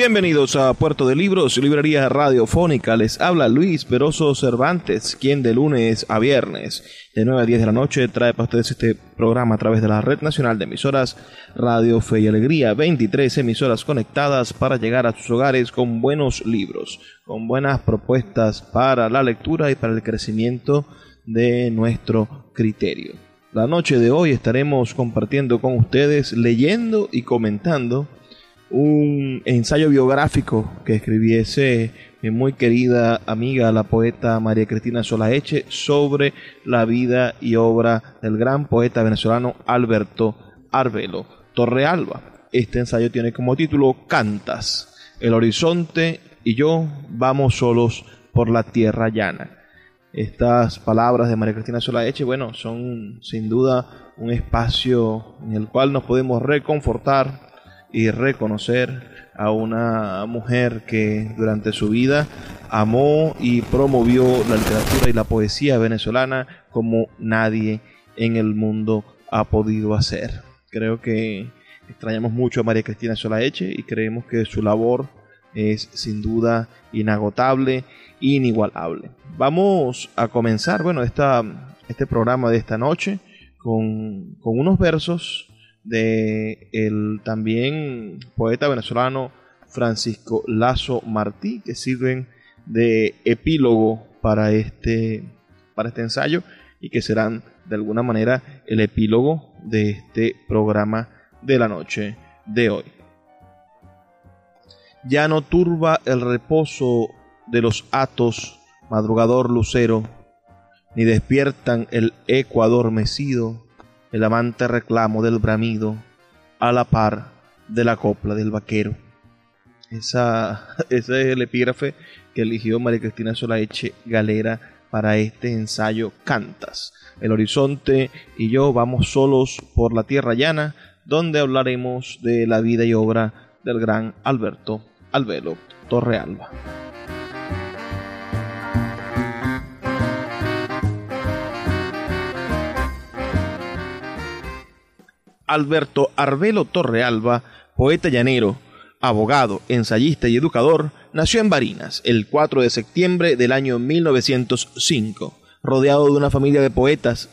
Bienvenidos a Puerto de Libros, librería radiofónica. Les habla Luis Peroso Cervantes, quien de lunes a viernes, de 9 a 10 de la noche, trae para ustedes este programa a través de la Red Nacional de Emisoras Radio Fe y Alegría. 23 emisoras conectadas para llegar a sus hogares con buenos libros, con buenas propuestas para la lectura y para el crecimiento de nuestro criterio. La noche de hoy estaremos compartiendo con ustedes, leyendo y comentando un ensayo biográfico que escribiese mi muy querida amiga, la poeta María Cristina Solaeche, sobre la vida y obra del gran poeta venezolano Alberto Arbelo Torrealba. Este ensayo tiene como título Cantas, el horizonte y yo vamos solos por la tierra llana. Estas palabras de María Cristina Solaeche, bueno, son sin duda un espacio en el cual nos podemos reconfortar, y reconocer a una mujer que durante su vida amó y promovió la literatura y la poesía venezolana como nadie en el mundo ha podido hacer. Creo que extrañamos mucho a María Cristina Solaeche y creemos que su labor es sin duda inagotable, inigualable. Vamos a comenzar, bueno, esta, este programa de esta noche con, con unos versos de el también poeta venezolano Francisco Lazo Martí, que sirven de epílogo para este, para este ensayo y que serán de alguna manera el epílogo de este programa de la noche de hoy. Ya no turba el reposo de los atos, madrugador lucero, ni despiertan el eco adormecido el amante reclamo del bramido a la par de la copla del vaquero. Esa, ese es el epígrafe que eligió María Cristina Solaeche Galera para este ensayo Cantas. El horizonte y yo vamos solos por la tierra llana, donde hablaremos de la vida y obra del gran Alberto Albelo Torrealba. Alberto Arbelo Torrealba, poeta llanero, abogado, ensayista y educador, nació en Barinas el 4 de septiembre del año 1905, rodeado de una familia de poetas.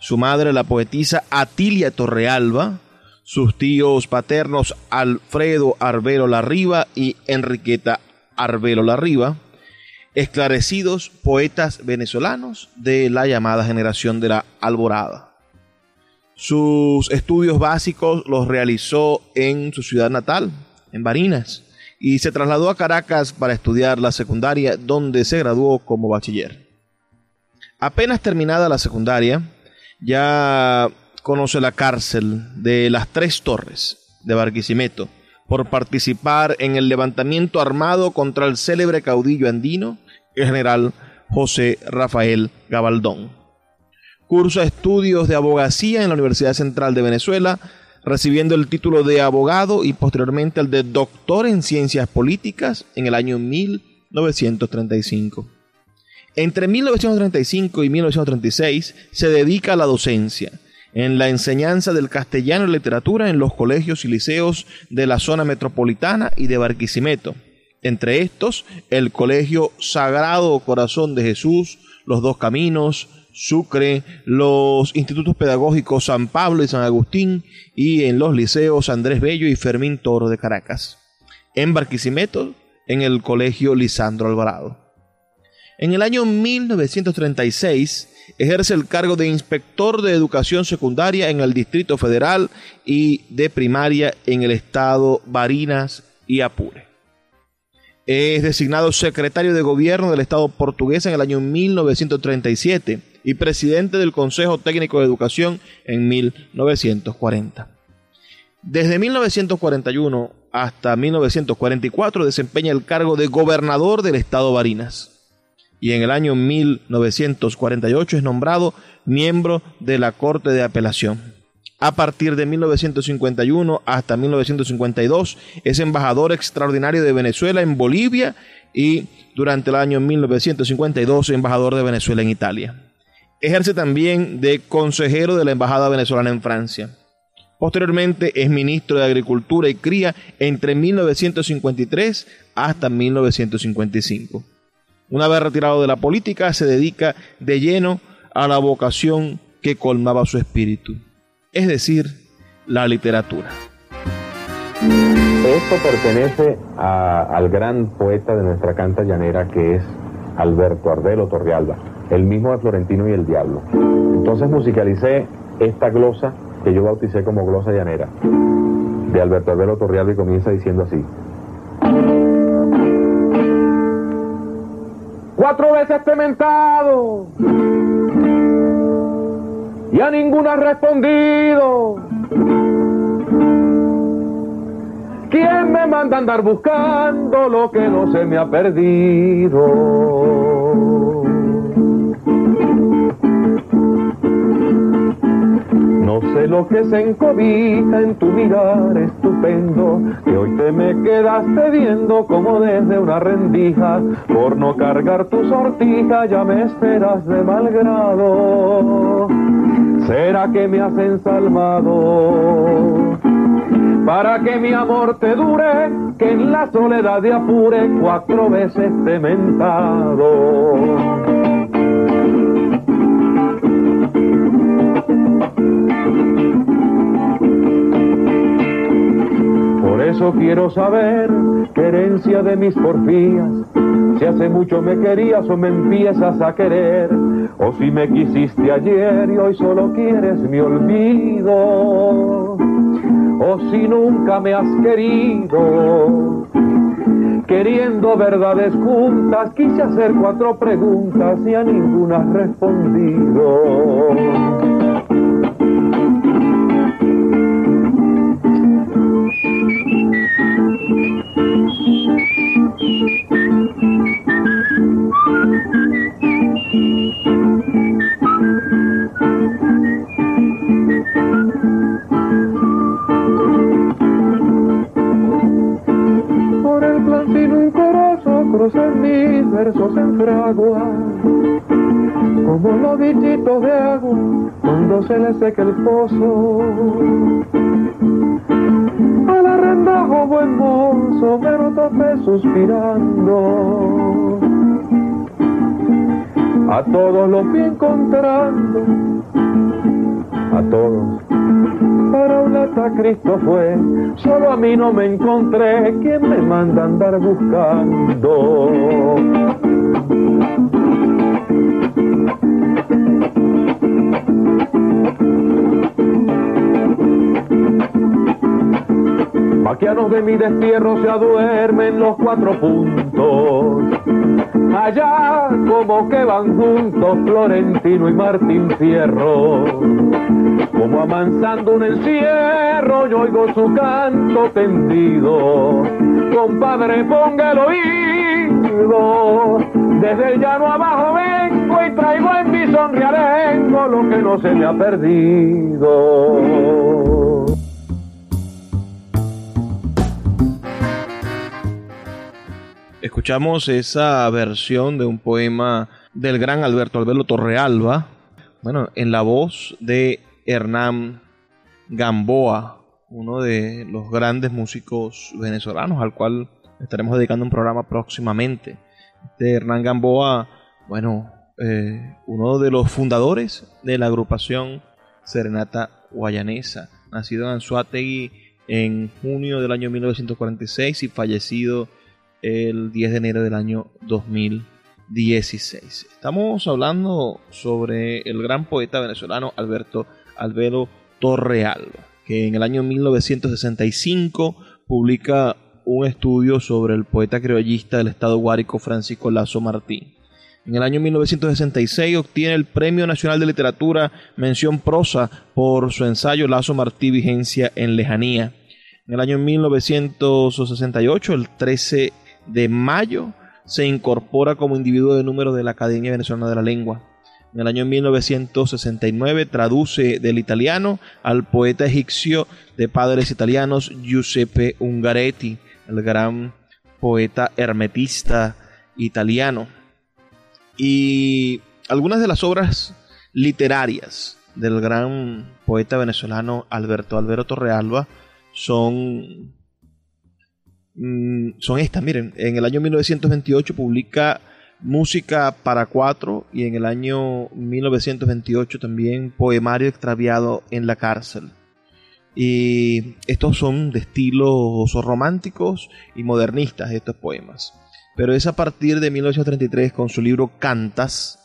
Su madre, la poetisa Atilia Torrealba, sus tíos paternos Alfredo Arbelo Larriba y Enriqueta Arbelo Larriba, esclarecidos poetas venezolanos de la llamada generación de la Alborada. Sus estudios básicos los realizó en su ciudad natal, en Barinas, y se trasladó a Caracas para estudiar la secundaria, donde se graduó como bachiller. Apenas terminada la secundaria, ya conoce la cárcel de las Tres Torres de Barquisimeto por participar en el levantamiento armado contra el célebre caudillo andino, el general José Rafael Gabaldón. Cursa estudios de abogacía en la Universidad Central de Venezuela, recibiendo el título de abogado y posteriormente el de doctor en ciencias políticas en el año 1935. Entre 1935 y 1936 se dedica a la docencia, en la enseñanza del castellano y literatura en los colegios y liceos de la zona metropolitana y de Barquisimeto. Entre estos, el Colegio Sagrado Corazón de Jesús, Los Dos Caminos, Sucre, los institutos pedagógicos San Pablo y San Agustín y en los liceos Andrés Bello y Fermín Toro de Caracas. En Barquisimeto, en el Colegio Lisandro Alvarado. En el año 1936 ejerce el cargo de inspector de educación secundaria en el Distrito Federal y de primaria en el estado Barinas y Apure. Es designado secretario de gobierno del estado portugués en el año 1937 y presidente del Consejo Técnico de Educación en 1940. Desde 1941 hasta 1944 desempeña el cargo de gobernador del estado Barinas y en el año 1948 es nombrado miembro de la Corte de Apelación. A partir de 1951 hasta 1952 es embajador extraordinario de Venezuela en Bolivia y durante el año 1952 embajador de Venezuela en Italia. Ejerce también de consejero de la Embajada venezolana en Francia. Posteriormente es ministro de Agricultura y Cría entre 1953 hasta 1955. Una vez retirado de la política, se dedica de lleno a la vocación que colmaba su espíritu, es decir, la literatura. Esto pertenece al gran poeta de nuestra canta llanera que es Alberto Ardelo Torrealba, el mismo de Florentino y el Diablo. Entonces musicalicé esta glosa que yo bauticé como glosa llanera de Alberto Ardelo Torrealba y comienza diciendo así. cuatro veces tementado y a ninguna ha respondido. ¿Quién me manda andar buscando lo que no se me ha perdido? No sé lo que se encobija en tu mirar estupendo, que hoy te me quedaste viendo como desde una rendija. Por no cargar tu sortija ya me esperas de mal grado. ¿Será que me has ensalmado? Para que mi amor te dure, que en la soledad de apure cuatro veces te mentado. Por eso quiero saber qué herencia de mis porfías, si hace mucho me querías o me empiezas a querer, o si me quisiste ayer y hoy solo quieres mi olvido, o si nunca me has querido. Queriendo verdades juntas, quise hacer cuatro preguntas y a ninguna has respondido. Fragua, como los bichitos de agua cuando se le seca el pozo. Al arrendajo buen mozo me lo topé suspirando. A todos los fui encontrando, a todos para un lata Cristo fue, solo a mí no me encontré, ¿quién me manda andar buscando? Maquianos de mi destierro se aduermen los cuatro puntos. Allá como que van juntos Florentino y Martín Fierro. Como amansando un encierro, yo oigo su canto tendido. Compadre, ponga el oído. Desde el llano abajo vengo y traigo en mi sonriarengo lo que no se me ha perdido. Escuchamos esa versión de un poema del gran Alberto Albelo Torrealba, bueno, en la voz de Hernán Gamboa, uno de los grandes músicos venezolanos al cual estaremos dedicando un programa próximamente. Este Hernán Gamboa, bueno, eh, uno de los fundadores de la agrupación Serenata Guayanesa, nacido en Anzuategui en junio del año 1946 y fallecido el 10 de enero del año 2016. Estamos hablando sobre el gran poeta venezolano Alberto Albero Torrealba, que en el año 1965 publica un estudio sobre el poeta criollista del estado guárico Francisco Lazo Martín. En el año 1966 obtiene el Premio Nacional de Literatura Mención Prosa por su ensayo Lazo Martí Vigencia en Lejanía. En el año 1968, el 13 de mayo, se incorpora como individuo de número de la Academia Venezolana de la Lengua. En el año 1969 traduce del italiano al poeta egipcio de padres italianos Giuseppe Ungaretti, el gran poeta hermetista italiano. Y algunas de las obras literarias del gran poeta venezolano Alberto Albero Torrealba son, mm, son estas. Miren, en el año 1928 publica Música para cuatro y en el año 1928 también Poemario extraviado en la cárcel. Y estos son de estilos románticos y modernistas estos poemas. Pero es a partir de 1933 con su libro Cantas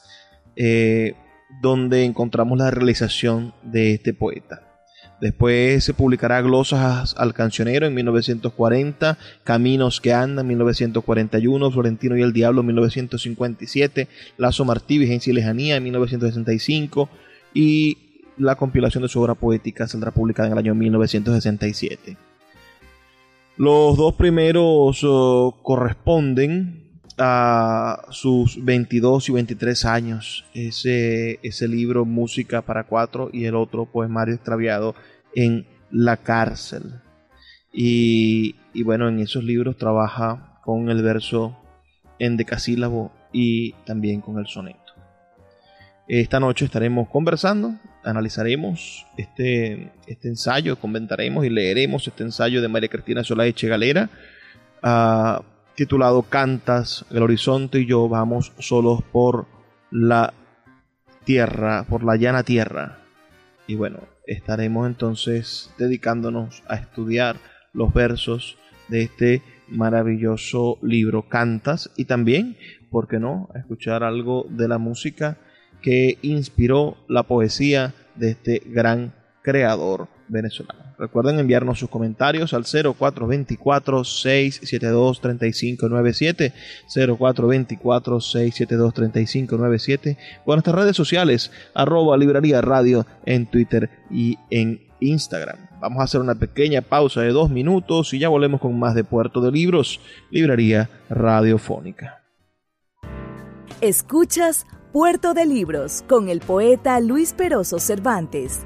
eh, donde encontramos la realización de este poeta. Después se publicará Glosas al Cancionero en 1940, Caminos que Andan en 1941, Florentino y el Diablo en 1957, Lazo Martí, Vigencia y Lejanía en 1965 y la compilación de su obra poética saldrá publicada en el año 1967. Los dos primeros oh, corresponden a sus 22 y 23 años ese, ese libro Música para Cuatro y el otro Poemario Extraviado en la cárcel. Y, y bueno, en esos libros trabaja con el verso en decasílabo y también con el soneto. Esta noche estaremos conversando, analizaremos este, este ensayo, comentaremos y leeremos este ensayo de María Cristina Solaeche Galera. Uh, titulado Cantas, el horizonte y yo vamos solos por la tierra, por la llana tierra. Y bueno, estaremos entonces dedicándonos a estudiar los versos de este maravilloso libro Cantas y también, ¿por qué no?, a escuchar algo de la música que inspiró la poesía de este gran creador Recuerden enviarnos sus comentarios al 0424-672-3597, 0424-672-3597 o en nuestras redes sociales, arroba librería radio en Twitter y en Instagram. Vamos a hacer una pequeña pausa de dos minutos y ya volvemos con más de Puerto de Libros, Librería Radiofónica. Escuchas Puerto de Libros con el poeta Luis Peroso Cervantes.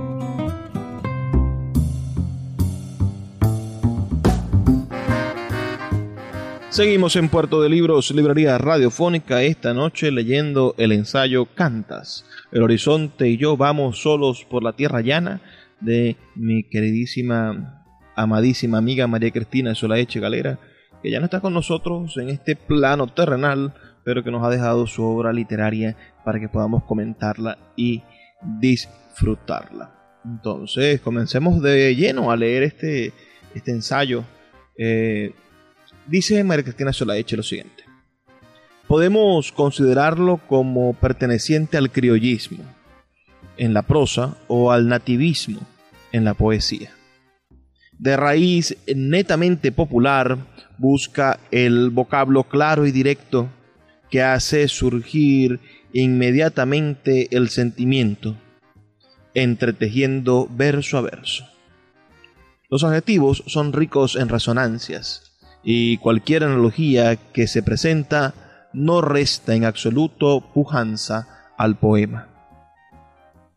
Seguimos en Puerto de Libros, librería radiofónica, esta noche leyendo el ensayo Cantas. El horizonte y yo vamos solos por la tierra llana de mi queridísima, amadísima amiga María Cristina Solaeche Galera, que ya no está con nosotros en este plano terrenal pero que nos ha dejado su obra literaria para que podamos comentarla y disfrutarla. Entonces, comencemos de lleno a leer este, este ensayo. Eh, dice María Cristina Solaeche lo siguiente. Podemos considerarlo como perteneciente al criollismo en la prosa o al nativismo en la poesía. De raíz netamente popular, busca el vocablo claro y directo que hace surgir inmediatamente el sentimiento, entretejiendo verso a verso. Los adjetivos son ricos en resonancias y cualquier analogía que se presenta no resta en absoluto pujanza al poema.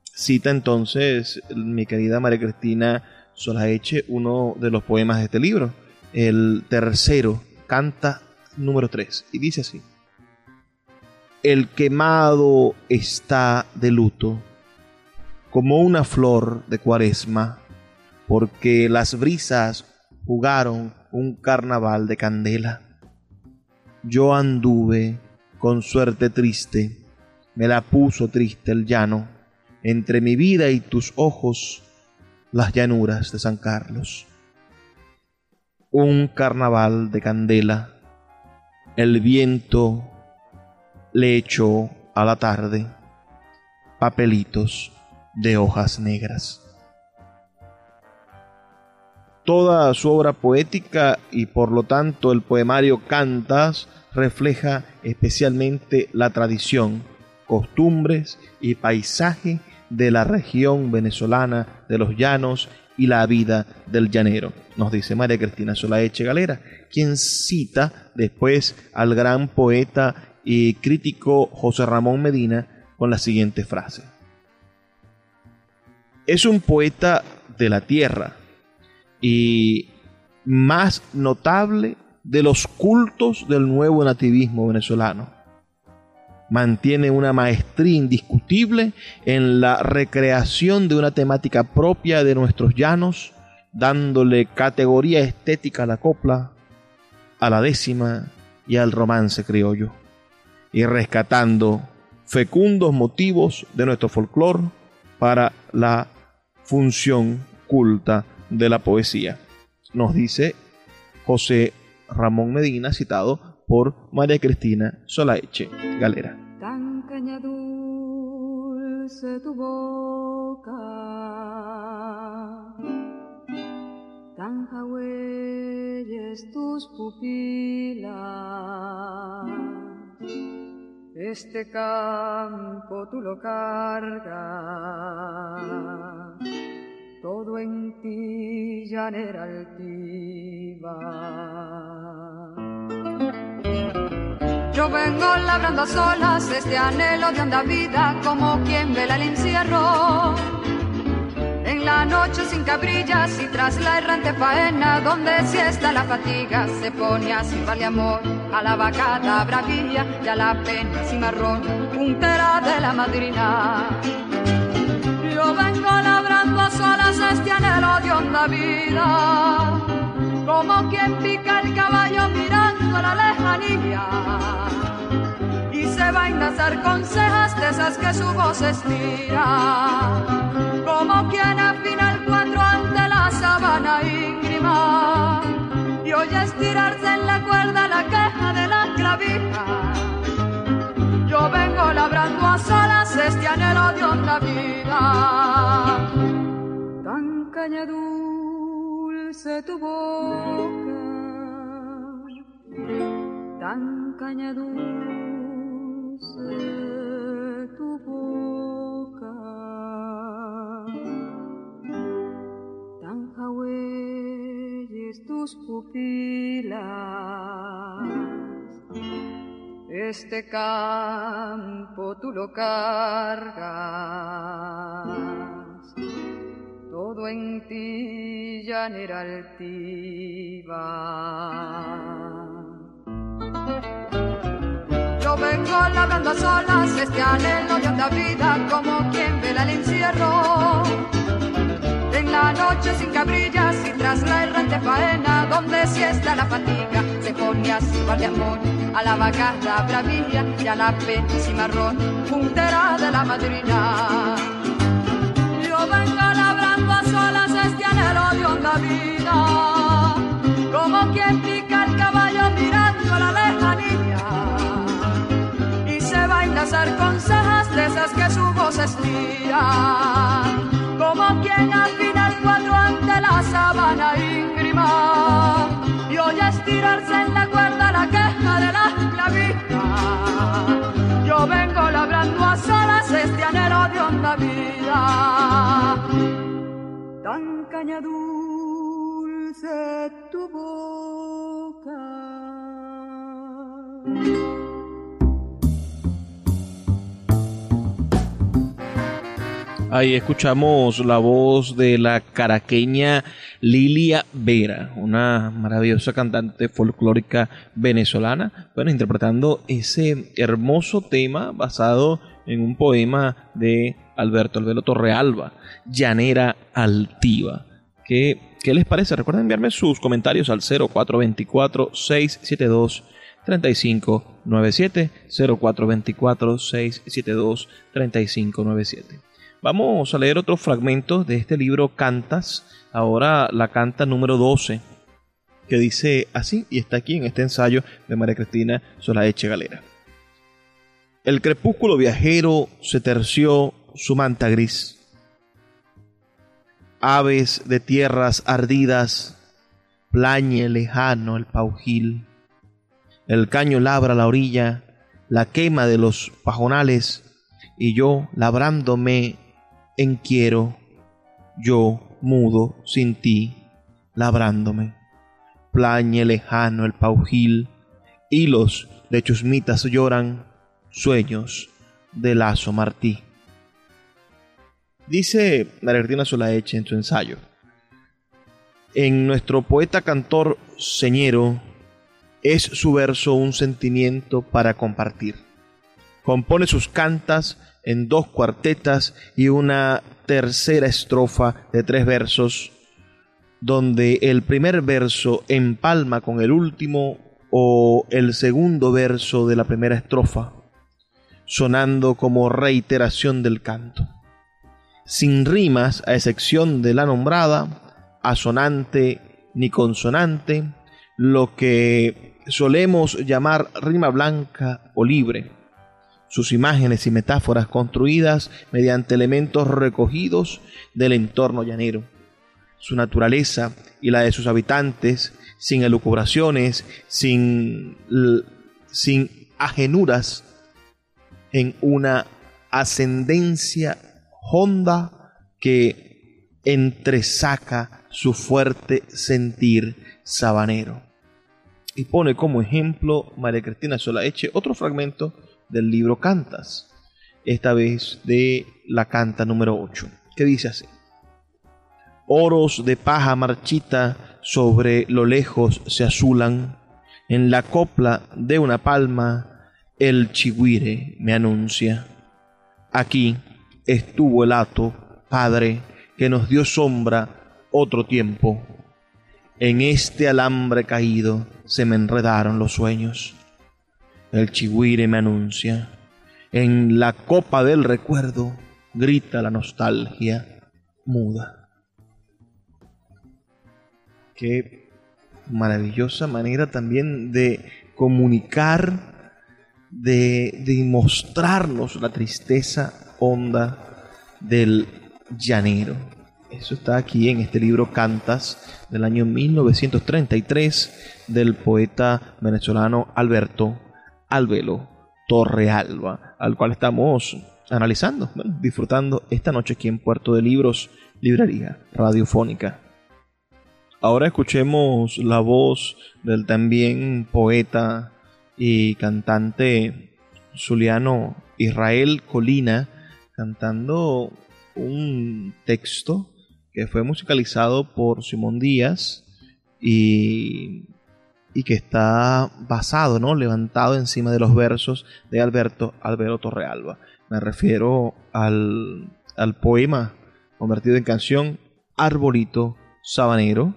Cita entonces mi querida María Cristina Solaeche uno de los poemas de este libro, el tercero, canta número 3, y dice así. El quemado está de luto, como una flor de cuaresma, porque las brisas jugaron un carnaval de candela. Yo anduve con suerte triste, me la puso triste el llano entre mi vida y tus ojos las llanuras de San Carlos. Un carnaval de candela, el viento le echó a la tarde papelitos de hojas negras. Toda su obra poética y por lo tanto el poemario Cantas refleja especialmente la tradición, costumbres y paisaje de la región venezolana de los llanos y la vida del llanero, nos dice María Cristina Solaeche Galera, quien cita después al gran poeta y crítico José Ramón Medina con la siguiente frase. Es un poeta de la tierra y más notable de los cultos del nuevo nativismo venezolano. Mantiene una maestría indiscutible en la recreación de una temática propia de nuestros llanos, dándole categoría estética a la copla, a la décima y al romance criollo, y rescatando fecundos motivos de nuestro folclore para la función culta de la poesía. Nos dice José Ramón Medina, citado por María Cristina Solaeche Galera caña dulce tu boca, tan huelles tus pupilas. Este campo tú lo cargas, todo en ti llanera altiva. Yo vengo labrando a solas este anhelo de honda vida como quien vela el encierro. En la noche sin cabrillas y tras la errante faena donde si está la fatiga se pone así vale amor a la vacada bravía y a la pena cimarrón puntera de la madrina. Yo vengo labrando solas este anhelo de honda vida. Como quien pica el caballo mirando a la lejanía. Y se va a enlazar con cejas de esas que su voz estira, como quien afina el cuadro ante la sabana íngrima. Y oye estirarse en la cuerda la queja de la clavija. Yo vengo labrando a solas este anhelo de honda vida, tan cañadura dulce tu boca, tan caña dulce tu boca, tan jauelles tus pupilas. Este campo tú lo cargas todo en ti llanera altiva. Yo vengo labrando a solas este anhelo de otra vida como quien vela el encierro. La noche sin cabrillas y tras la errante faena, donde si está la fatiga, se pone a su de amor, a la vagada bravía y a la y marrón, puntera de la madrina. Yo vengo labrando a solas este anhelo de honda vida, como quien pica el caballo mirando a la lejanía, y se va a hacer con cejas de esas que su voz estira, como quien afina la sabana íngrima y oye estirarse en la cuerda la queja de la clavija. Yo vengo labrando a solas este anhelo de honda vida. Tan caña dulce tu boca. Ahí escuchamos la voz de la caraqueña Lilia Vera, una maravillosa cantante folclórica venezolana, bueno, interpretando ese hermoso tema basado en un poema de Alberto Albelo Torrealba, Llanera Altiva. ¿Qué, ¿Qué les parece? Recuerden enviarme sus comentarios al 0424 672 3597 0424 672 3597 Vamos a leer otros fragmentos de este libro Cantas, ahora la canta número 12, que dice así, y está aquí en este ensayo de María Cristina Solaeche Galera. El crepúsculo viajero se terció su manta gris. Aves de tierras ardidas, plañe lejano el paujil. El caño labra la orilla, la quema de los pajonales, y yo labrándome en quiero, yo mudo sin ti, labrándome. Plañe lejano el paujil, hilos de chusmitas lloran, sueños de lazo martí. Dice María Solaeche en su ensayo. En nuestro poeta cantor señero es su verso un sentimiento para compartir. Compone sus cantas en dos cuartetas y una tercera estrofa de tres versos, donde el primer verso empalma con el último o el segundo verso de la primera estrofa, sonando como reiteración del canto. Sin rimas, a excepción de la nombrada, asonante ni consonante, lo que solemos llamar rima blanca o libre sus imágenes y metáforas construidas mediante elementos recogidos del entorno llanero, su naturaleza y la de sus habitantes, sin elucubraciones, sin, sin ajenuras, en una ascendencia honda que entresaca su fuerte sentir sabanero. Y pone como ejemplo María Cristina Solaeche otro fragmento del libro Cantas, esta vez de la canta número 8, que dice así. Oros de paja marchita sobre lo lejos se azulan, en la copla de una palma el chigüire me anuncia. Aquí estuvo el hato, Padre, que nos dio sombra otro tiempo. En este alambre caído se me enredaron los sueños el chigüire me anuncia. En la copa del recuerdo grita la nostalgia muda. Qué maravillosa manera también de comunicar, de, de mostrarnos la tristeza honda del llanero. Eso está aquí en este libro Cantas del año 1933 del poeta venezolano Alberto al velo Torrealba, al cual estamos analizando, disfrutando esta noche aquí en Puerto de Libros, Librería Radiofónica. Ahora escuchemos la voz del también poeta y cantante zuliano Israel Colina cantando un texto que fue musicalizado por Simón Díaz y y que está basado, ¿no? levantado encima de los versos de Alberto Alberto Torrealba. Me refiero al, al poema convertido en canción Arbolito Sabanero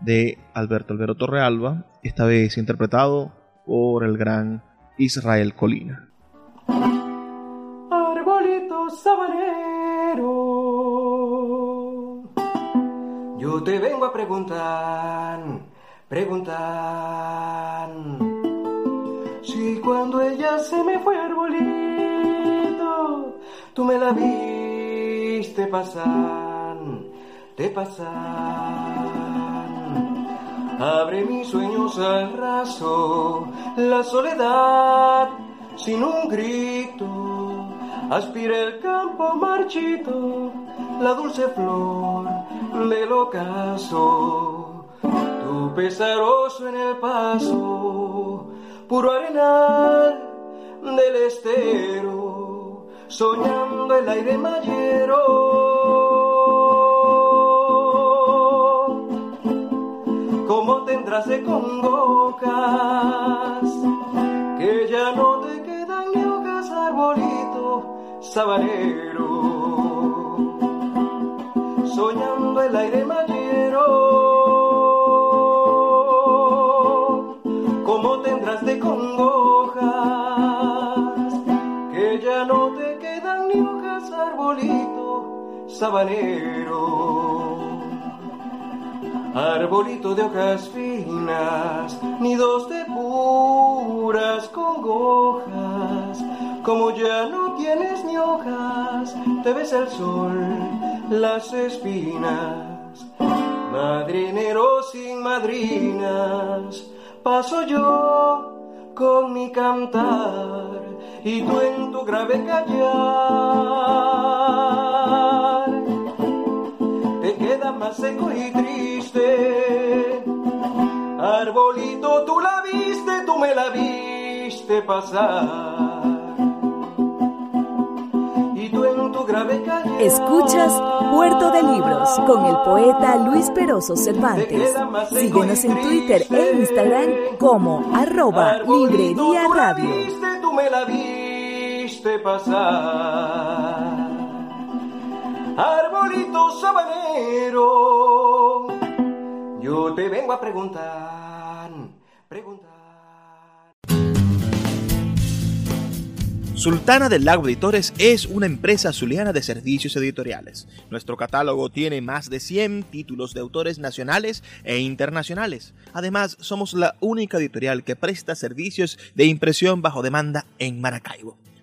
de Alberto Albero Torrealba, esta vez interpretado por el gran Israel Colina. Arbolito sabanero, yo te vengo a preguntar, preguntar, si cuando ella se me fue arbolito, tú me la viste pasar, te pasar. Abre mis sueños al raso, la soledad sin un grito. Aspira el campo marchito, la dulce flor del ocaso. Pesaroso en el paso, puro arenal del estero, soñando el aire mayero. Como tendrás de congojas, que ya no te quedan ni hojas, arbolito sabanero, soñando el aire sabanero arbolito de hojas finas, nidos de puras congojas. Como ya no tienes ni hojas, te ves el sol, las espinas. Madrinero sin madrinas, paso yo con mi cantar y tú en tu grave callar seco y triste. Arbolito, tú la viste, tú me la viste pasar. Y tú en tu grave calle. Escuchas Puerto de Libros con el poeta Luis Peroso Cervantes. Síguenos en Twitter e Instagram como arroba librería radio. Tú me la viste pasar arbolito sabanero, yo te vengo a preguntar, preguntar. Sultana del Lago Editores es una empresa zuliana de servicios editoriales. Nuestro catálogo tiene más de 100 títulos de autores nacionales e internacionales. Además, somos la única editorial que presta servicios de impresión bajo demanda en Maracaibo.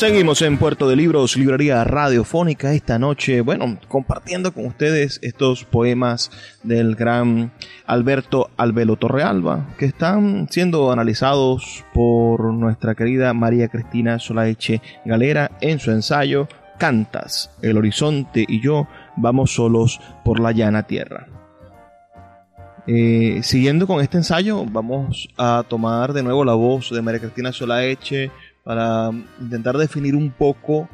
Seguimos en Puerto de Libros, librería radiofónica esta noche, bueno, compartiendo con ustedes estos poemas del gran Alberto Albelo Torrealba, que están siendo analizados por nuestra querida María Cristina Solaeche Galera en su ensayo Cantas, el horizonte y yo vamos solos por la llana tierra. Eh, siguiendo con este ensayo, vamos a tomar de nuevo la voz de María Cristina Solaeche para intentar definir un poco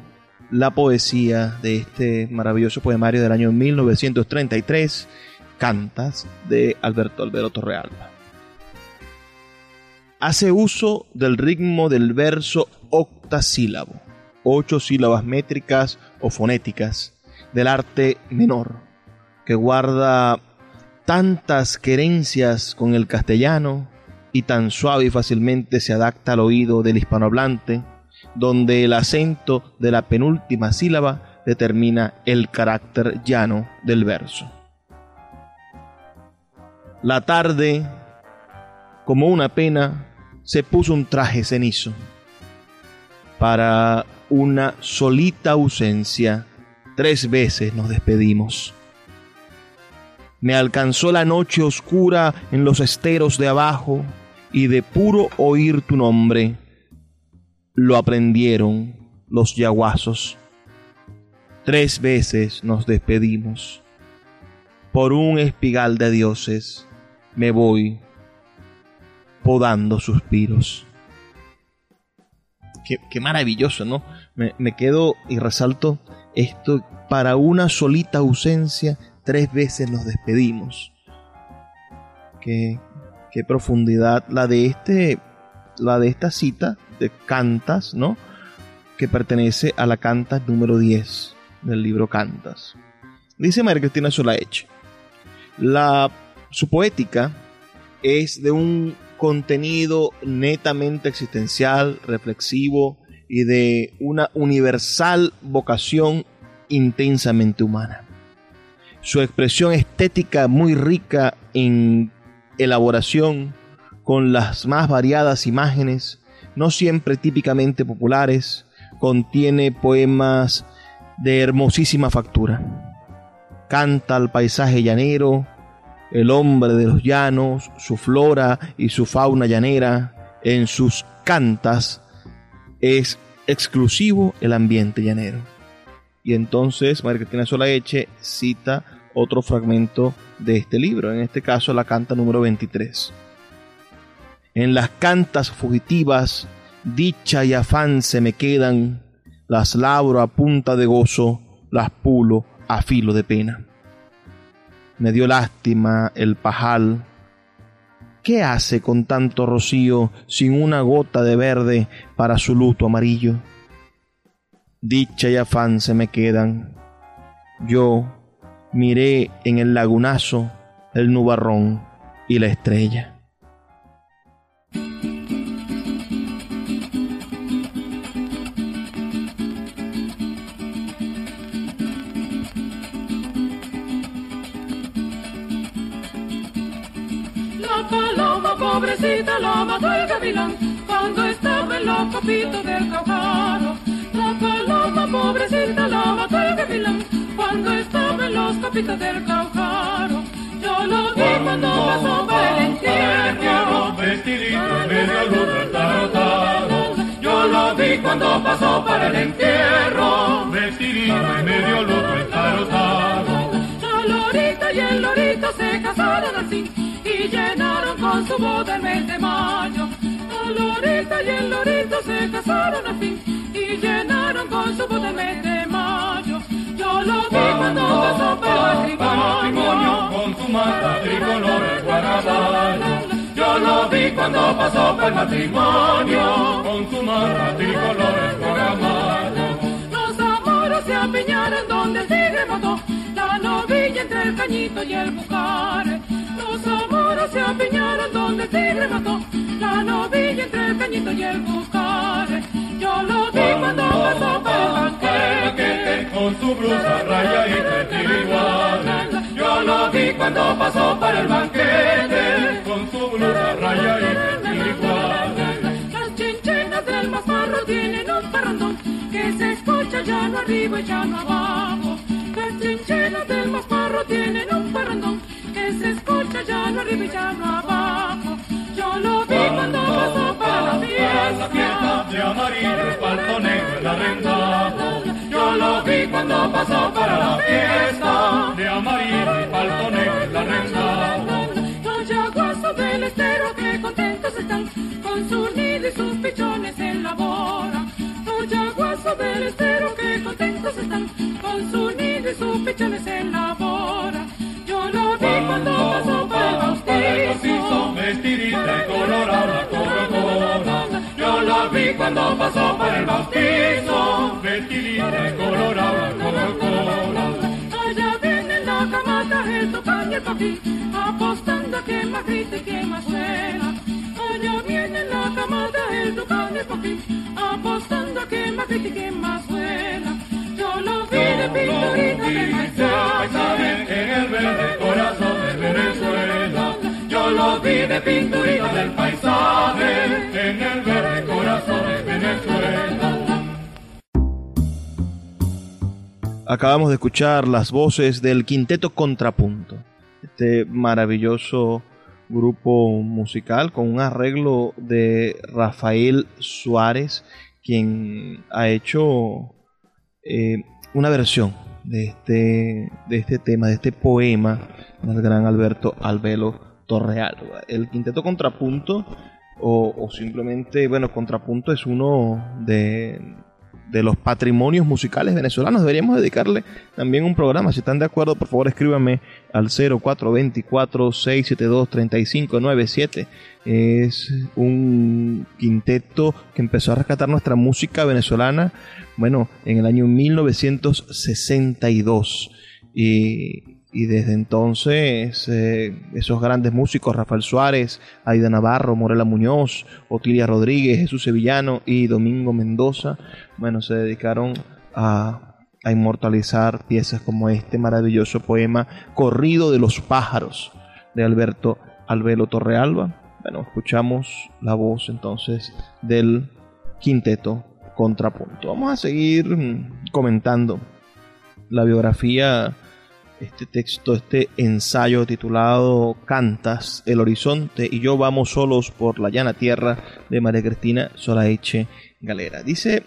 la poesía de este maravilloso poemario del año 1933, Cantas, de Alberto Albero Torrealba. Hace uso del ritmo del verso octasílabo, ocho sílabas métricas o fonéticas del arte menor, que guarda tantas querencias con el castellano, y tan suave y fácilmente se adapta al oído del hispanohablante, donde el acento de la penúltima sílaba determina el carácter llano del verso. La tarde, como una pena, se puso un traje cenizo. Para una solita ausencia, tres veces nos despedimos. Me alcanzó la noche oscura en los esteros de abajo y de puro oír tu nombre lo aprendieron los yaguazos. Tres veces nos despedimos. Por un espigal de dioses me voy podando suspiros. Qué, maravilloso, ¿no? Me, me quedo y resalto esto. Para una solita ausencia, tres veces nos despedimos. Qué, qué profundidad la de este, la de esta cita de Cantas, ¿no? Que pertenece a la Cantas número 10 del libro Cantas. Dice María Cristina Solaeche, la, su poética es de un contenido netamente existencial, reflexivo y de una universal vocación intensamente humana. Su expresión estética muy rica en elaboración, con las más variadas imágenes, no siempre típicamente populares, contiene poemas de hermosísima factura. Canta al paisaje llanero, el hombre de los llanos, su flora y su fauna llanera, en sus cantas es exclusivo el ambiente llanero. Y entonces María Cristina Solaeche cita otro fragmento de este libro, en este caso la canta número 23. En las cantas fugitivas, dicha y afán se me quedan, las labro a punta de gozo, las pulo a filo de pena. Me dio lástima el pajal. ¿Qué hace con tanto rocío sin una gota de verde para su luto amarillo? Dicha y afán se me quedan. Yo miré en el lagunazo el nubarrón y la estrella. pobrecita la mató el gavilán cuando estaba en los copitos del caucaro. La paloma pobrecita la el gavilán cuando estaba en los copitos del caucaro. Yo lo vi cuando pasó por el entierro, vestidito medio luto Yo lo vi cuando pasó por el entierro, vestidito y medio luto entarotado. La lorita y el lorito se casaron al fin y llenaron con su boda el mes de mayo. La lorita y el lorito se casaron al fin mes de mayo. Yo lo vi cuando pasó para el matrimonio con su mata tricolor guarabal. Yo lo vi cuando pasó por el matrimonio con su mata tricolor guarabal. Los amoros se apiñaron donde el tigre mató la novilla entre el cañito y el bucar se apiñaron donde el tigre mató la novilla entre el cañito y el buscar. Yo lo vi cuando pasó por el banquete con su blusa raya y igual. Yo lo vi cuando pasó por el banquete con su blusa raya y igual. Las chinchenas del mazarro tienen un parrandón que se escucha ya no arriba y ya no abajo. Las chinchenas del mazarro tienen un parrandón se escucha ya no arriba y ya no abajo. Yo lo vi cuando pasó para la fiesta. De amarillo, espalto negro en la renta. Yo lo vi cuando pasó para la fiesta. De amarillo, espalto negro en la renta. Los yaguazos del estero que contentos están con sus cuando pasó por el bautizo, vestidita y colorada Coca-Cola. Allá viene la camata, el tocan y el papi, apostando a que más grite y que más suena. Allá viene la camata, el tocan y el papi, apostando a que más grite y que más suena. Yo lo vi de pinturita de paisaje, en el verde del paisaje en el verde corazón de. Acabamos de escuchar las voces del quinteto Contrapunto. este maravilloso grupo musical con un arreglo de Rafael Suárez, quien ha hecho eh, una versión de este, de este tema, de este poema del gran Alberto Albelo Torrealba. El quinteto contrapunto o, o simplemente, bueno, contrapunto es uno de, de los patrimonios musicales venezolanos. Deberíamos dedicarle también un programa. Si están de acuerdo, por favor escríbanme al 0424-672-3597. Es un quinteto que empezó a rescatar nuestra música venezolana, bueno, en el año 1962. Y, y desde entonces eh, esos grandes músicos, Rafael Suárez, Aida Navarro, Morela Muñoz, Otilia Rodríguez, Jesús Sevillano y Domingo Mendoza, bueno, se dedicaron a, a inmortalizar piezas como este maravilloso poema Corrido de los pájaros de Alberto Albelo Torrealba. Bueno, escuchamos la voz entonces del quinteto Contrapunto. Vamos a seguir mm, comentando la biografía este texto, este ensayo titulado Cantas, el horizonte y yo vamos solos por la llana tierra de María Cristina Solaeche Galera. Dice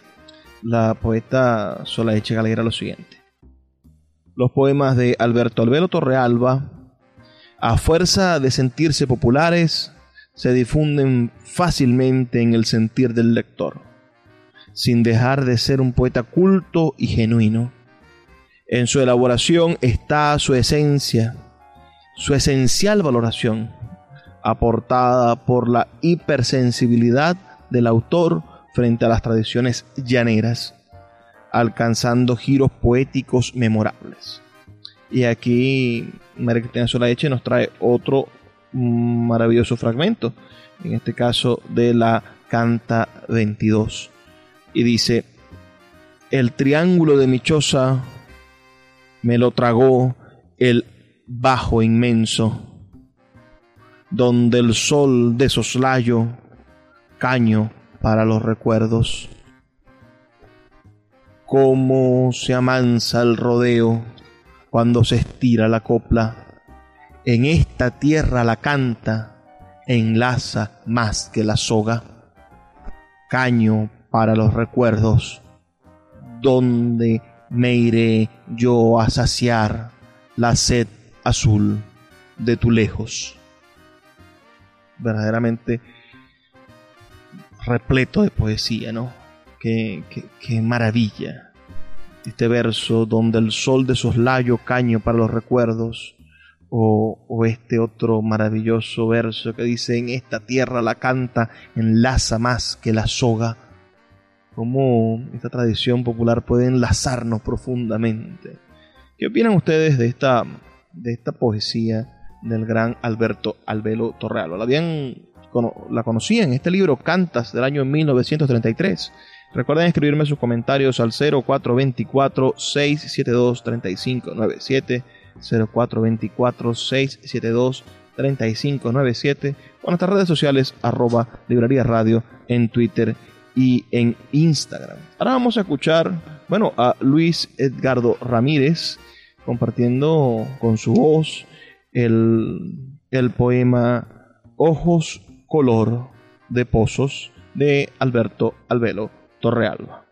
la poeta Solaeche Galera lo siguiente. Los poemas de Alberto Albero Torrealba, a fuerza de sentirse populares, se difunden fácilmente en el sentir del lector, sin dejar de ser un poeta culto y genuino en su elaboración está su esencia, su esencial valoración, aportada por la hipersensibilidad del autor frente a las tradiciones llaneras, alcanzando giros poéticos memorables. Y aquí María Cristina Solaeche nos trae otro maravilloso fragmento, en este caso de la Canta 22. Y dice, el triángulo de Michosa me lo tragó el bajo inmenso, donde el sol de soslayo, caño para los recuerdos. Cómo se amansa el rodeo cuando se estira la copla. En esta tierra la canta, enlaza más que la soga. Caño para los recuerdos, donde me iré yo a saciar la sed azul de tu lejos. Verdaderamente repleto de poesía, ¿no? Qué, qué, maravilla. Este verso donde el sol de soslayo caño para los recuerdos. O, o, este otro maravilloso verso que dice, en esta tierra la canta enlaza más que la soga cómo esta tradición popular puede enlazarnos profundamente. ¿Qué opinan ustedes de esta, de esta poesía del gran Alberto Albelo Torrealba? ¿La, ¿La conocían? Este libro, Cantas, del año 1933. Recuerden escribirme sus comentarios al 0424-672-3597, 0424-672-3597, o en nuestras redes sociales, arroba librería radio en Twitter y en Instagram. Ahora vamos a escuchar, bueno, a Luis Edgardo Ramírez compartiendo con su voz el, el poema Ojos Color de Pozos de Alberto Albelo Torrealba.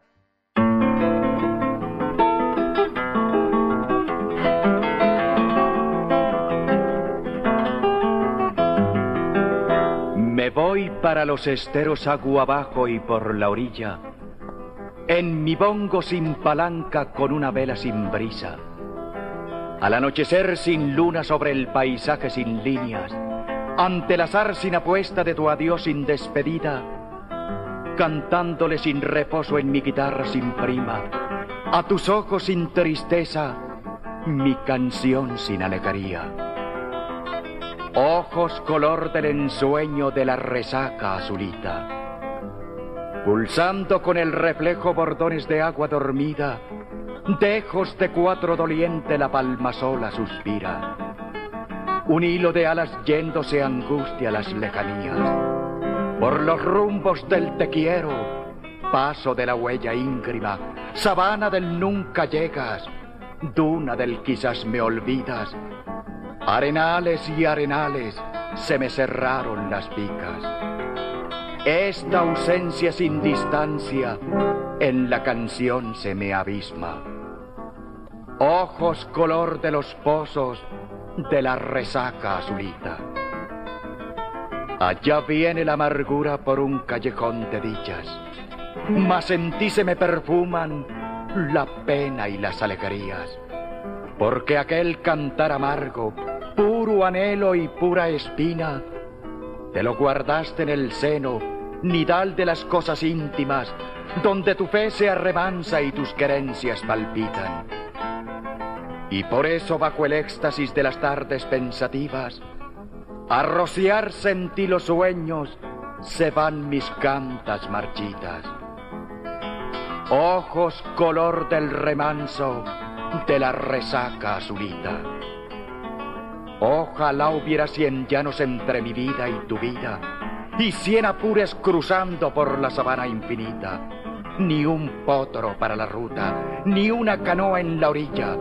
Voy para los esteros agua abajo y por la orilla, en mi bongo sin palanca con una vela sin brisa, al anochecer sin luna sobre el paisaje sin líneas, ante el azar sin apuesta de tu adiós sin despedida, cantándole sin reposo en mi guitarra sin prima, a tus ojos sin tristeza, mi canción sin alegría ojos color del ensueño de la resaca azulita. Pulsando con el reflejo bordones de agua dormida, dejos de cuatro doliente la palma sola suspira. Un hilo de alas yéndose angustia las lejanías. Por los rumbos del te quiero, paso de la huella íngrima, sabana del nunca llegas, duna del quizás me olvidas, Arenales y arenales se me cerraron las picas. Esta ausencia sin distancia en la canción se me abisma. Ojos color de los pozos de la resaca azulita. Allá viene la amargura por un callejón de dichas, mas en ti se me perfuman la pena y las alegrías, porque aquel cantar amargo, puro anhelo y pura espina, te lo guardaste en el seno, nidal de las cosas íntimas, donde tu fe se arremansa y tus querencias palpitan. Y por eso bajo el éxtasis de las tardes pensativas, a rociarse en ti los sueños, se van mis cantas marchitas. Ojos color del remanso de la resaca azulita. Ojalá hubiera cien llanos entre mi vida y tu vida, y cien apures cruzando por la sabana infinita. Ni un potro para la ruta, ni una canoa en la orilla,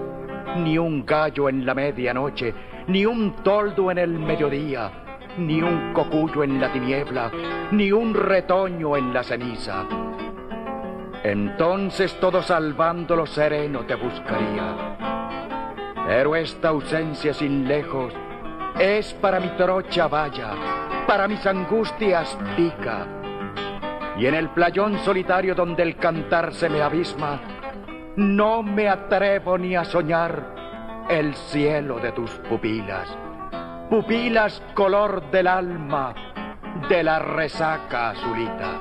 ni un gallo en la medianoche, ni un toldo en el mediodía, ni un cocuyo en la tiniebla, ni un retoño en la ceniza. Entonces todo salvándolo sereno te buscaría. Pero esta ausencia sin lejos es para mi trocha valla, para mis angustias pica. Y en el playón solitario donde el cantar se me abisma, no me atrevo ni a soñar el cielo de tus pupilas, pupilas color del alma de la resaca azulita.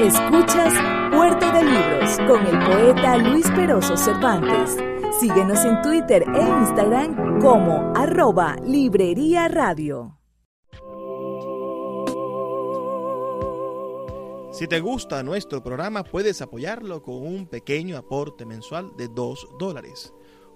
Escuchas Puerto de Libros con el poeta Luis Peroso Cervantes. Síguenos en Twitter e Instagram como arroba Librería Radio. Si te gusta nuestro programa, puedes apoyarlo con un pequeño aporte mensual de 2 dólares.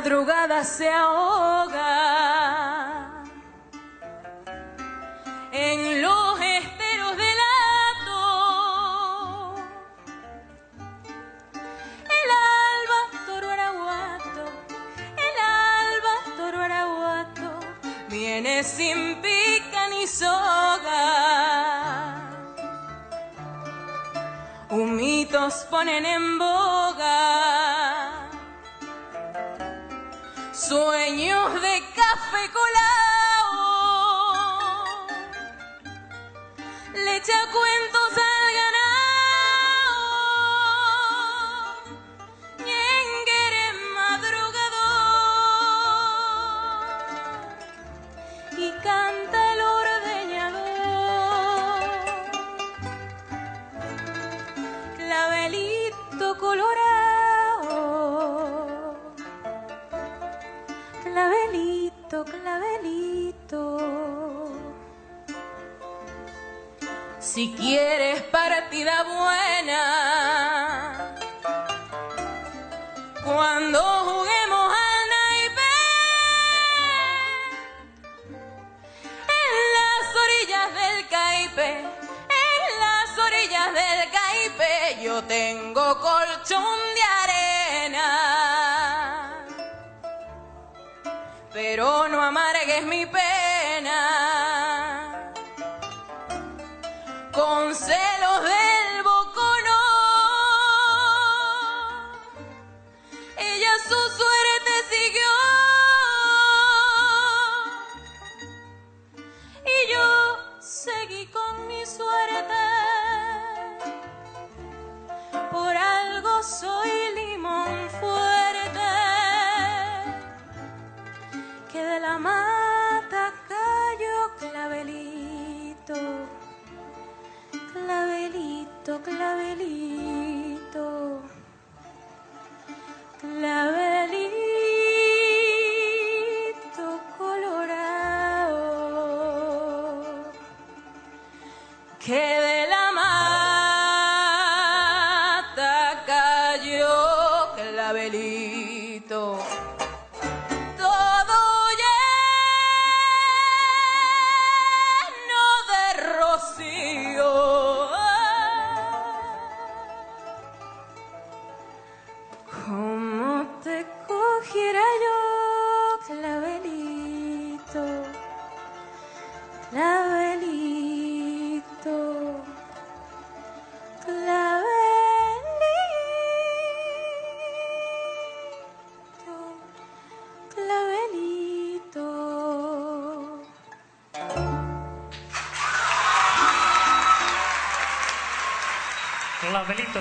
Madrugada se ahoga en los esteros del hato. El alba toro araguato, el alba toro araguato, viene sin pica ni soga. Humitos ponen en colorado. Clavelito, clavelito. Si quieres para partida buena. Colchón de arena. Pero no amargues mi pena mata cayó clavelito. Clavelito, clavelito, clavelito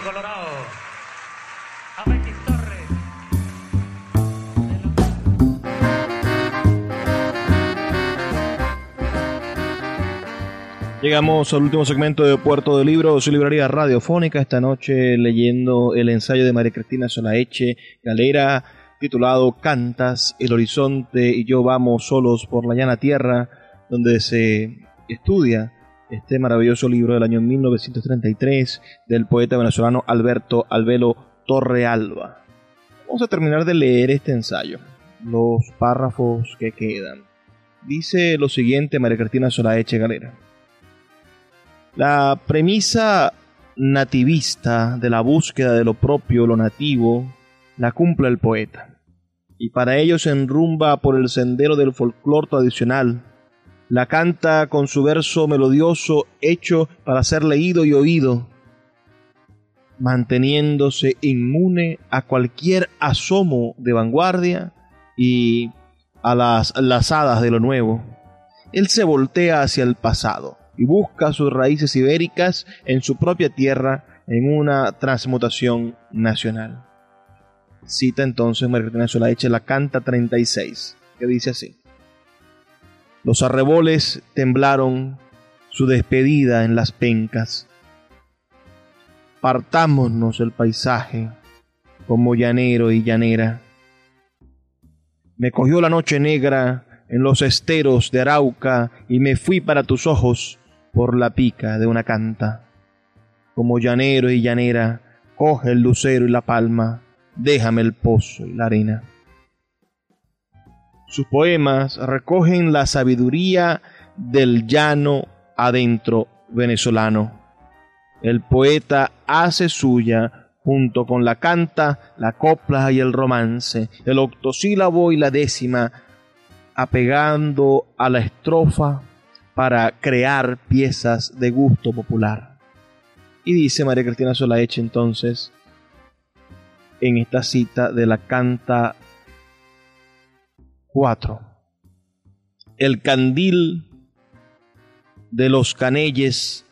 Colorado. Abequis Torres. Llegamos al último segmento de Puerto de Libros y Librería Radiofónica. Esta noche leyendo el ensayo de María Cristina Solaeche Galera, titulado Cantas, el horizonte y yo vamos solos por la llana tierra, donde se estudia este maravilloso libro del año 1933 del poeta venezolano Alberto Albelo Torrealba. Vamos a terminar de leer este ensayo, los párrafos que quedan. Dice lo siguiente María Cristina Solaeche Galera. La premisa nativista de la búsqueda de lo propio, lo nativo, la cumple el poeta. Y para ello se enrumba por el sendero del folclore tradicional. La canta con su verso melodioso hecho para ser leído y oído, manteniéndose inmune a cualquier asomo de vanguardia y a las lazadas de lo nuevo. Él se voltea hacia el pasado y busca sus raíces ibéricas en su propia tierra en una transmutación nacional. Cita entonces María Cristina Solaeche la Canta 36, que dice así. Los arreboles temblaron su despedida en las pencas. Partámonos el paisaje como llanero y llanera. Me cogió la noche negra en los esteros de Arauca y me fui para tus ojos por la pica de una canta. Como llanero y llanera, coge el lucero y la palma, déjame el pozo y la arena. Sus poemas recogen la sabiduría del llano adentro venezolano. El poeta hace suya, junto con la canta, la copla y el romance, el octosílabo y la décima, apegando a la estrofa para crear piezas de gusto popular. Y dice María Cristina Solaeche entonces, en esta cita de la canta 4. El candil de los canelles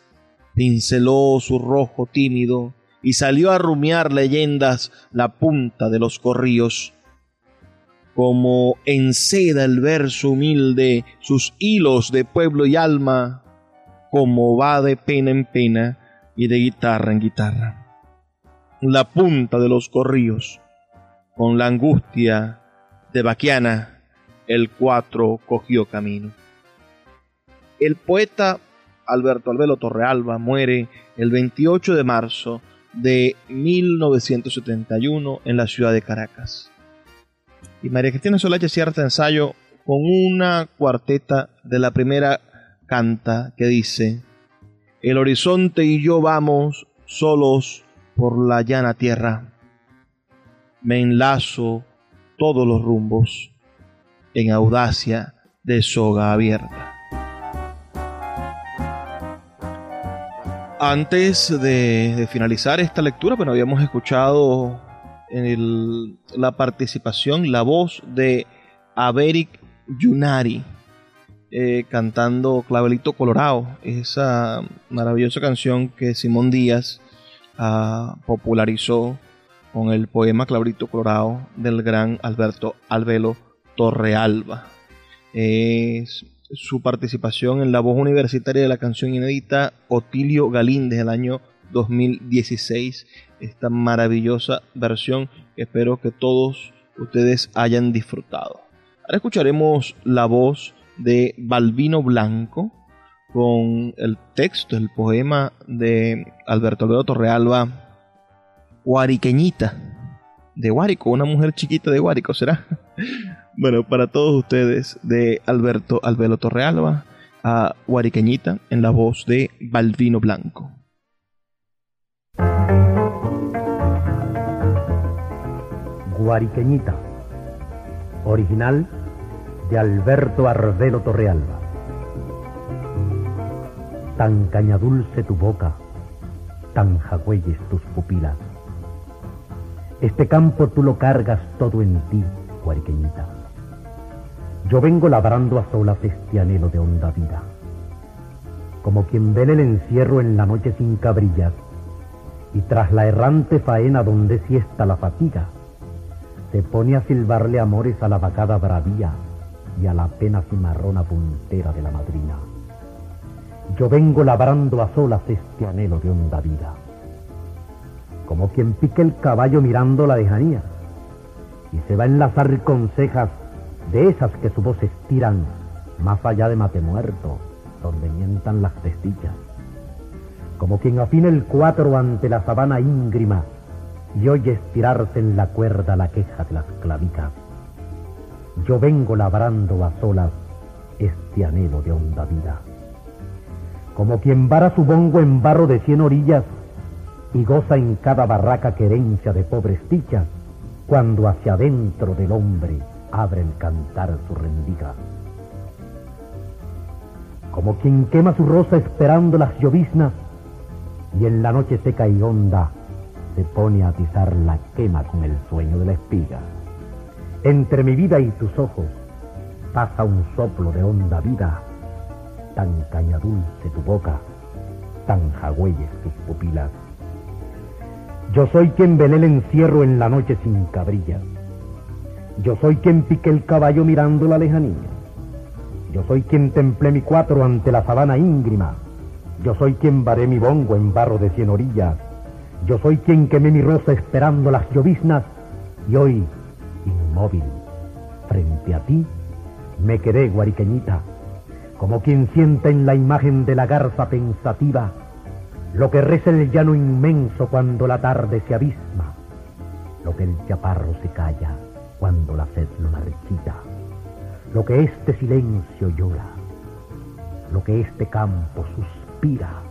pinceló su rojo tímido y salió a rumiar leyendas la punta de los corríos. Como enceda el verso humilde sus hilos de pueblo y alma, como va de pena en pena y de guitarra en guitarra. La punta de los corríos, con la angustia de Baquiana, el 4 cogió camino. El poeta Alberto Albelo Torrealba muere el 28 de marzo de 1971 en la ciudad de Caracas. Y María Cristina Solache cierra ensayo con una cuarteta de la primera canta que dice, El horizonte y yo vamos solos por la llana tierra. Me enlazo todos los rumbos en audacia de soga abierta. Antes de, finalizar esta lectura, bueno, habíamos escuchado en la participación, la voz de Averic Yunari eh, cantando Clavelito Colorado, esa maravillosa canción que Simón Díaz ah, popularizó con el poema Clavelito Colorado del gran Alberto Albelo Torrealba. Es su participación en la voz universitaria de la canción inédita Otilio Galíndez del año 2016. Esta maravillosa versión que espero que todos ustedes hayan disfrutado. Ahora escucharemos la voz de Balbino Blanco con el texto, el poema de Alberto Alberto Torrealba, Guariqueñita, de Guárico, una mujer chiquita de Guárico, ¿será? Bueno, para todos ustedes, de Alberto Albelo Torrealba a Guariqueñita en la voz de Balvino Blanco. Guariqueñita, original de Alberto Arbelo Torrealba. Tan cañadulce tu boca, tan jagüeyes tus pupilas. Este campo tú lo cargas todo en ti, Guariqueñita yo vengo labrando a solas este anhelo de honda vida. Como quien ve el encierro en la noche sin cabrillas, y tras la errante faena donde siesta la fatiga, se pone a silbarle amores a la vacada bravía y a la pena cimarrona puntera de la madrina. Yo vengo labrando a solas este anhelo de honda vida. Como quien pique el caballo mirando la lejanía y se va a enlazar con cejas de esas que su voz estiran más allá de mate muerto, donde mientan las testillas. Como quien afina el cuatro ante la sabana íngrima y oye estirarse en la cuerda la queja de las clavicas. Yo vengo labrando a solas este anhelo de honda vida. Como quien vara su bongo en barro de cien orillas y goza en cada barraca querencia de pobres dichas, cuando hacia adentro del hombre abre el cantar su rendiga. Como quien quema su rosa esperando las lloviznas y en la noche seca y honda se pone a atizar la quema con el sueño de la espiga. Entre mi vida y tus ojos pasa un soplo de honda vida, tan caña dulce tu boca, tan jagüeyes tus pupilas. Yo soy quien velé el encierro en la noche sin cabrillas yo soy quien pique el caballo mirando la lejanía. Yo soy quien templé mi cuatro ante la sabana íngrima. Yo soy quien varé mi bongo en barro de cien orillas. Yo soy quien quemé mi rosa esperando las lloviznas. Y hoy, inmóvil, frente a ti, me quedé guariqueñita, como quien sienta en la imagen de la garza pensativa lo que reza el llano inmenso cuando la tarde se abisma, lo que el chaparro se calla cuando la sed lo marchita, lo que este silencio llora, lo que este campo suspira,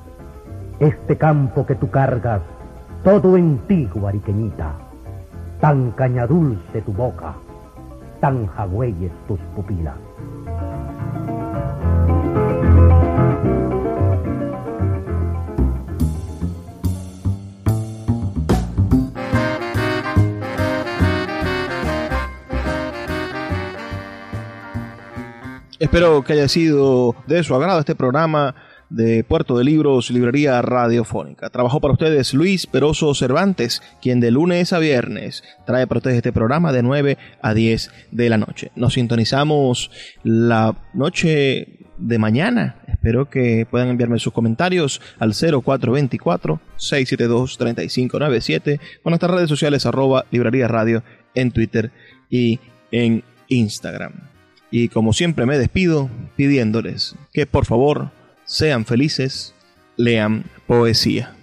este campo que tú cargas, todo en ti, guariqueñita, tan cañadulce tu boca, tan jagüeyes tus pupilas. Espero que haya sido de su agrado este programa de Puerto de Libros, Librería Radiofónica. Trabajó para ustedes Luis Peroso Cervantes, quien de lunes a viernes trae para ustedes este programa de 9 a 10 de la noche. Nos sintonizamos la noche de mañana. Espero que puedan enviarme sus comentarios al 0424-672-3597 con nuestras redes sociales arroba Librería Radio en Twitter y en Instagram. Y como siempre me despido pidiéndoles que por favor sean felices, lean poesía.